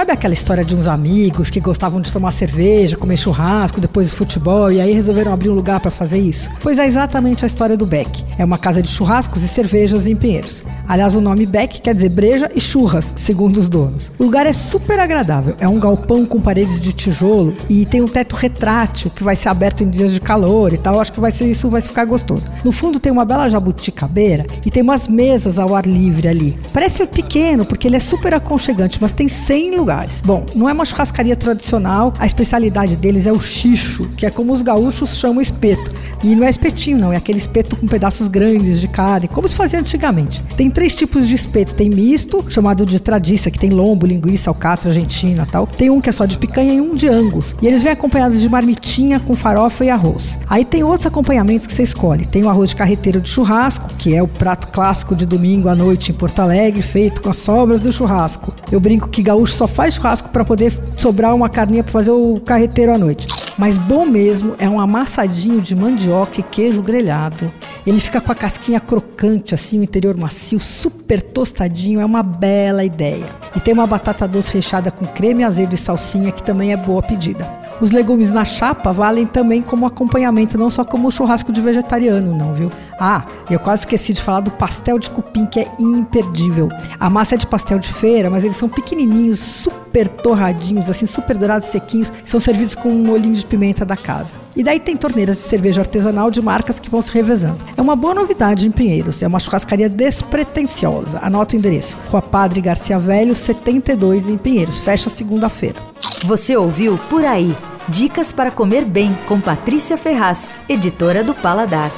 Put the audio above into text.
Sabe aquela história de uns amigos que gostavam de tomar cerveja, comer churrasco depois do futebol e aí resolveram abrir um lugar para fazer isso? Pois é exatamente a história do Beck. É uma casa de churrascos e cervejas em Pinheiros. Aliás, o nome Beck quer dizer breja e churras, segundo os donos. O lugar é super agradável. É um galpão com paredes de tijolo e tem um teto retrátil que vai ser aberto em dias de calor e tal. Acho que vai ser isso, vai ficar gostoso. No fundo tem uma bela jabuticabeira e tem umas mesas ao ar livre ali. Parece pequeno porque ele é super aconchegante, mas tem 100 lugares. Bom, não é uma churrascaria tradicional. A especialidade deles é o xixo, que é como os gaúchos chamam espeto. E não é espetinho, não. É aquele espeto com pedaços grandes de carne, como se fazia antigamente. Tem três tipos de espeto. Tem misto, chamado de tradiça, que tem lombo, linguiça, alcatra, argentina tal. Tem um que é só de picanha e um de angus. E eles vêm acompanhados de marmitinha com farofa e arroz. Aí tem outros acompanhamentos que você escolhe. Tem o arroz de carreteiro de churrasco, que é o prato clássico de domingo à noite em Porto Alegre, feito com as sobras do churrasco. Eu brinco que gaúcho só faz churrasco para poder sobrar uma carninha para fazer o carreteiro à noite. Mas bom mesmo é um amassadinho de mandioca e queijo grelhado. Ele fica com a casquinha crocante, assim, o interior macio, super tostadinho, é uma bela ideia. E tem uma batata doce recheada com creme azedo e salsinha, que também é boa pedida. Os legumes na chapa valem também como acompanhamento, não só como churrasco de vegetariano, não, viu? Ah, eu quase esqueci de falar do pastel de cupim, que é imperdível. A massa é de pastel de feira, mas eles são pequenininhos, super torradinhos, assim, super dourados, sequinhos, são servidos com um molhinho de pimenta da casa. E daí tem torneiras de cerveja artesanal de marcas que vão se revezando. É uma boa novidade em Pinheiros, é uma churrascaria despretensiosa. Anota o endereço: Rua Padre Garcia Velho, 72 em Pinheiros. Fecha segunda-feira. Você ouviu Por Aí. Dicas para comer bem com Patrícia Ferraz, editora do Paladar.